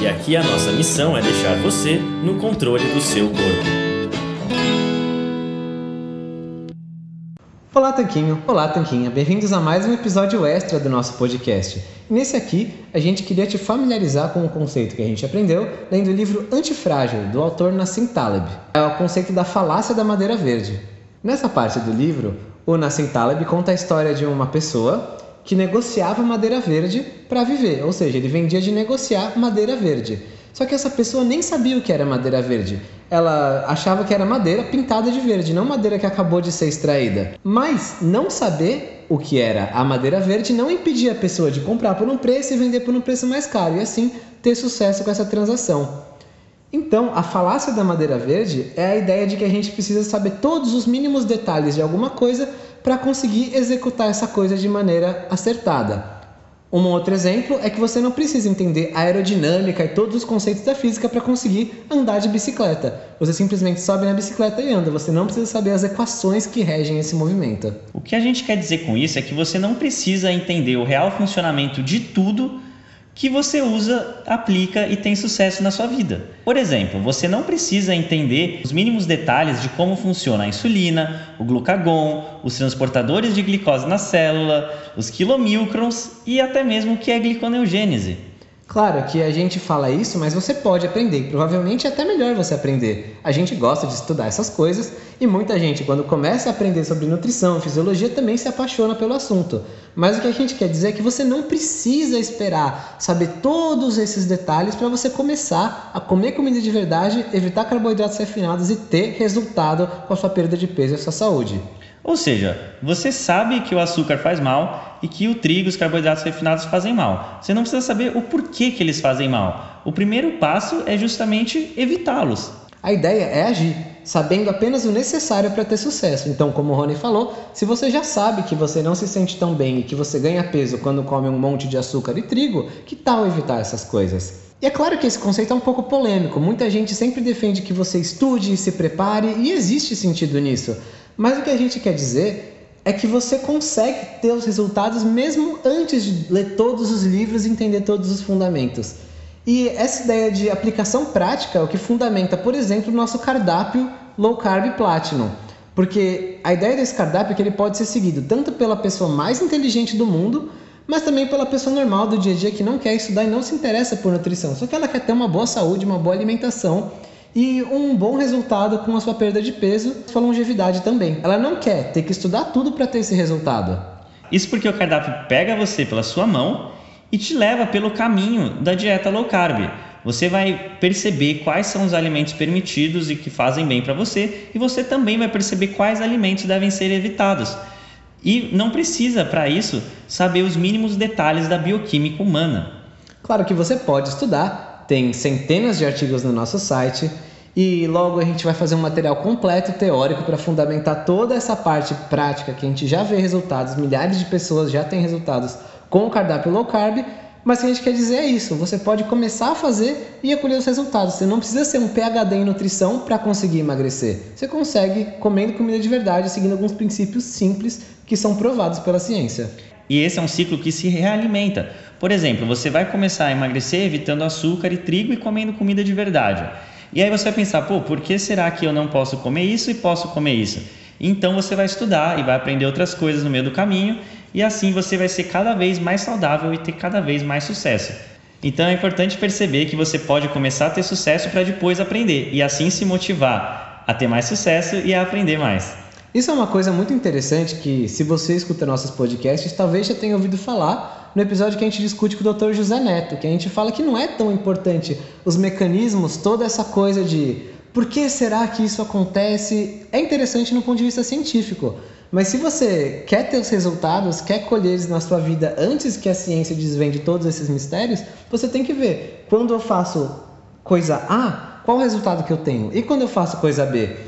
E aqui a nossa missão é deixar você no controle do seu corpo. Olá, Tanquinho. Olá, Tanquinha. Bem-vindos a mais um episódio extra do nosso podcast. nesse aqui, a gente queria te familiarizar com um conceito que a gente aprendeu lendo o livro Antifrágil, do autor Nassim Taleb. É o conceito da falácia da madeira verde. Nessa parte do livro, o Nassim Taleb conta a história de uma pessoa que negociava madeira verde para viver, ou seja, ele vendia de negociar madeira verde. Só que essa pessoa nem sabia o que era madeira verde. Ela achava que era madeira pintada de verde, não madeira que acabou de ser extraída. Mas não saber o que era a madeira verde não impedia a pessoa de comprar por um preço e vender por um preço mais caro e assim ter sucesso com essa transação. Então, a falácia da madeira verde é a ideia de que a gente precisa saber todos os mínimos detalhes de alguma coisa para conseguir executar essa coisa de maneira acertada. Um outro exemplo é que você não precisa entender a aerodinâmica e todos os conceitos da física para conseguir andar de bicicleta. Você simplesmente sobe na bicicleta e anda. Você não precisa saber as equações que regem esse movimento. O que a gente quer dizer com isso é que você não precisa entender o real funcionamento de tudo que você usa, aplica e tem sucesso na sua vida. Por exemplo, você não precisa entender os mínimos detalhes de como funciona a insulina, o glucagon, os transportadores de glicose na célula, os quilomilcrons e até mesmo o que é gliconeogênese. Claro que a gente fala isso, mas você pode aprender. Provavelmente é até melhor você aprender. A gente gosta de estudar essas coisas e muita gente, quando começa a aprender sobre nutrição, fisiologia, também se apaixona pelo assunto. Mas o que a gente quer dizer é que você não precisa esperar saber todos esses detalhes para você começar a comer comida de verdade, evitar carboidratos refinados e ter resultado com a sua perda de peso e a sua saúde. Ou seja, você sabe que o açúcar faz mal e que o trigo os carboidratos refinados fazem mal. Você não precisa saber o porquê que eles fazem mal. O primeiro passo é justamente evitá-los. A ideia é agir, sabendo apenas o necessário para ter sucesso. Então, como o Rony falou, se você já sabe que você não se sente tão bem e que você ganha peso quando come um monte de açúcar e trigo, que tal evitar essas coisas? E é claro que esse conceito é um pouco polêmico. Muita gente sempre defende que você estude e se prepare, e existe sentido nisso. Mas o que a gente quer dizer é que você consegue ter os resultados mesmo antes de ler todos os livros e entender todos os fundamentos. E essa ideia de aplicação prática é o que fundamenta, por exemplo, o nosso cardápio Low Carb Platinum. Porque a ideia desse cardápio é que ele pode ser seguido tanto pela pessoa mais inteligente do mundo, mas também pela pessoa normal do dia a dia que não quer estudar e não se interessa por nutrição, só que ela quer ter uma boa saúde, uma boa alimentação e um bom resultado com a sua perda de peso, sua longevidade também. Ela não quer ter que estudar tudo para ter esse resultado. Isso porque o cardápio pega você pela sua mão e te leva pelo caminho da dieta low carb. Você vai perceber quais são os alimentos permitidos e que fazem bem para você, e você também vai perceber quais alimentos devem ser evitados. E não precisa, para isso, saber os mínimos detalhes da bioquímica humana. Claro que você pode estudar, tem centenas de artigos no nosso site e logo a gente vai fazer um material completo teórico para fundamentar toda essa parte prática que a gente já vê resultados, milhares de pessoas já têm resultados com o cardápio low carb, mas o que a gente quer dizer é isso, você pode começar a fazer e colher os resultados. Você não precisa ser um PhD em nutrição para conseguir emagrecer. Você consegue comendo comida de verdade, seguindo alguns princípios simples que são provados pela ciência. E esse é um ciclo que se realimenta. Por exemplo, você vai começar a emagrecer evitando açúcar e trigo e comendo comida de verdade. E aí você vai pensar, pô, por que será que eu não posso comer isso e posso comer isso? Então você vai estudar e vai aprender outras coisas no meio do caminho e assim você vai ser cada vez mais saudável e ter cada vez mais sucesso. Então é importante perceber que você pode começar a ter sucesso para depois aprender e assim se motivar a ter mais sucesso e a aprender mais. Isso é uma coisa muito interessante que, se você escuta nossos podcasts, talvez já tenha ouvido falar no episódio que a gente discute com o Dr. José Neto, que a gente fala que não é tão importante os mecanismos, toda essa coisa de por que será que isso acontece, é interessante no ponto de vista científico. Mas se você quer ter os resultados, quer colher eles na sua vida antes que a ciência desvende todos esses mistérios, você tem que ver. Quando eu faço coisa A, qual o resultado que eu tenho? E quando eu faço coisa B?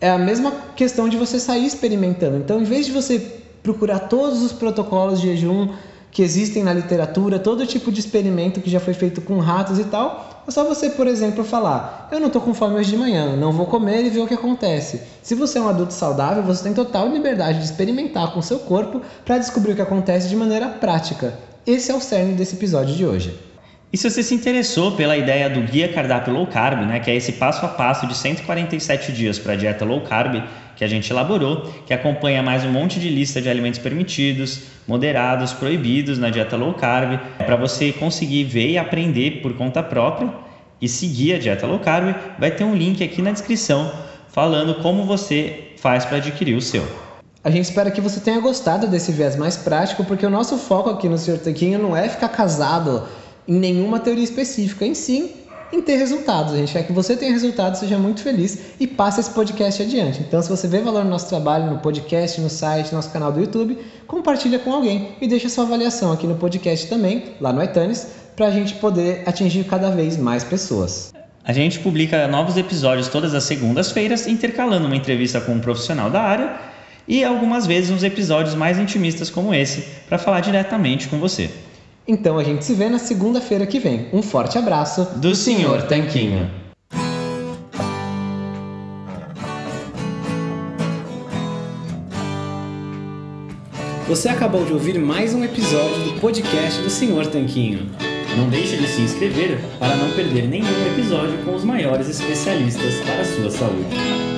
É a mesma questão de você sair experimentando. Então, em vez de você procurar todos os protocolos de jejum que existem na literatura, todo tipo de experimento que já foi feito com ratos e tal, é só você, por exemplo, falar: Eu não estou com fome hoje de manhã, não vou comer e ver o que acontece. Se você é um adulto saudável, você tem total liberdade de experimentar com seu corpo para descobrir o que acontece de maneira prática. Esse é o cerne desse episódio de hoje. E se você se interessou pela ideia do Guia Cardápio Low Carb, né, que é esse passo a passo de 147 dias para a dieta low carb que a gente elaborou, que acompanha mais um monte de lista de alimentos permitidos, moderados, proibidos na dieta low carb, para você conseguir ver e aprender por conta própria e seguir a dieta low carb, vai ter um link aqui na descrição falando como você faz para adquirir o seu. A gente espera que você tenha gostado desse viés mais prático, porque o nosso foco aqui no Sr. Tanquinho não é ficar casado em nenhuma teoria específica, em sim em ter resultados. A gente quer que você tenha resultados, seja muito feliz e passe esse podcast adiante. Então, se você vê valor no nosso trabalho, no podcast, no site, no nosso canal do YouTube, compartilha com alguém e deixa sua avaliação aqui no podcast também, lá no iTunes, para a gente poder atingir cada vez mais pessoas. A gente publica novos episódios todas as segundas-feiras, intercalando uma entrevista com um profissional da área e algumas vezes uns episódios mais intimistas como esse, para falar diretamente com você. Então a gente se vê na segunda-feira que vem. Um forte abraço do, do Sr. Tanquinho. Você acabou de ouvir mais um episódio do podcast do Sr. Tanquinho. Não deixe de se inscrever para não perder nenhum episódio com os maiores especialistas para a sua saúde.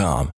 com.